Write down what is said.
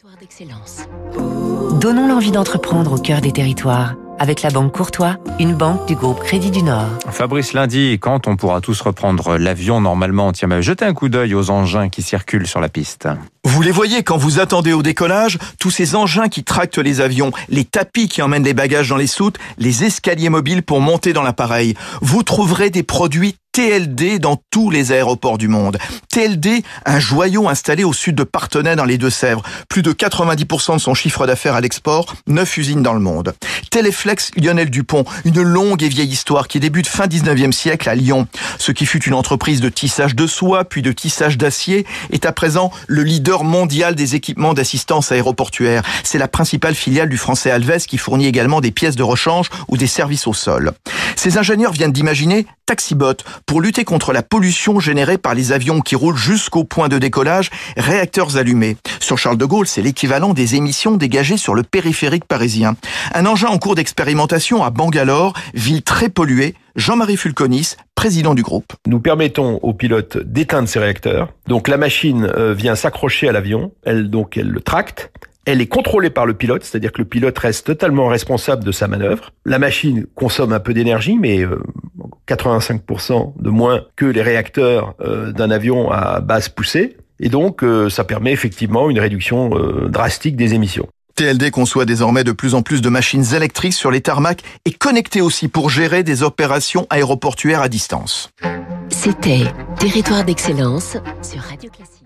Territoire d'excellence. Donnons l'envie d'entreprendre au cœur des territoires. Avec la Banque Courtois, une banque du groupe Crédit du Nord. Fabrice lundi, quand on pourra tous reprendre l'avion normalement, tiens, mais jetez un coup d'œil aux engins qui circulent sur la piste. Vous les voyez quand vous attendez au décollage, tous ces engins qui tractent les avions, les tapis qui emmènent les bagages dans les soutes, les escaliers mobiles pour monter dans l'appareil. Vous trouverez des produits TLD dans tous les aéroports du monde. TLD, un joyau installé au sud de Parthenay dans les Deux-Sèvres. Plus de 90% de son chiffre d'affaires à l'export, 9 usines dans le monde. Téléflex Lionel Dupont, une longue et vieille histoire qui débute fin 19e siècle à Lyon. Ce qui fut une entreprise de tissage de soie puis de tissage d'acier est à présent le leader mondial des équipements d'assistance aéroportuaire. C'est la principale filiale du français Alves qui fournit également des pièces de rechange ou des services au sol. Ces ingénieurs viennent d'imaginer Taxibot pour lutter contre la pollution générée par les avions qui roulent jusqu'au point de décollage, réacteurs allumés. Sur Charles de Gaulle, c'est l'équivalent des émissions dégagées sur le périphérique parisien. Un engin en cours d'expérimentation à Bangalore, ville très polluée. Jean-Marie Fulconis, président du groupe. Nous permettons aux pilotes d'éteindre ces réacteurs. Donc la machine euh, vient s'accrocher à l'avion, elle donc elle le tracte, elle est contrôlée par le pilote, c'est-à-dire que le pilote reste totalement responsable de sa manœuvre. La machine consomme un peu d'énergie, mais euh, 85% de moins que les réacteurs euh, d'un avion à basse poussée. Et donc, euh, ça permet effectivement une réduction euh, drastique des émissions. TLD conçoit désormais de plus en plus de machines électriques sur les tarmacs et connectées aussi pour gérer des opérations aéroportuaires à distance. C'était Territoire d'excellence sur Radio Classique.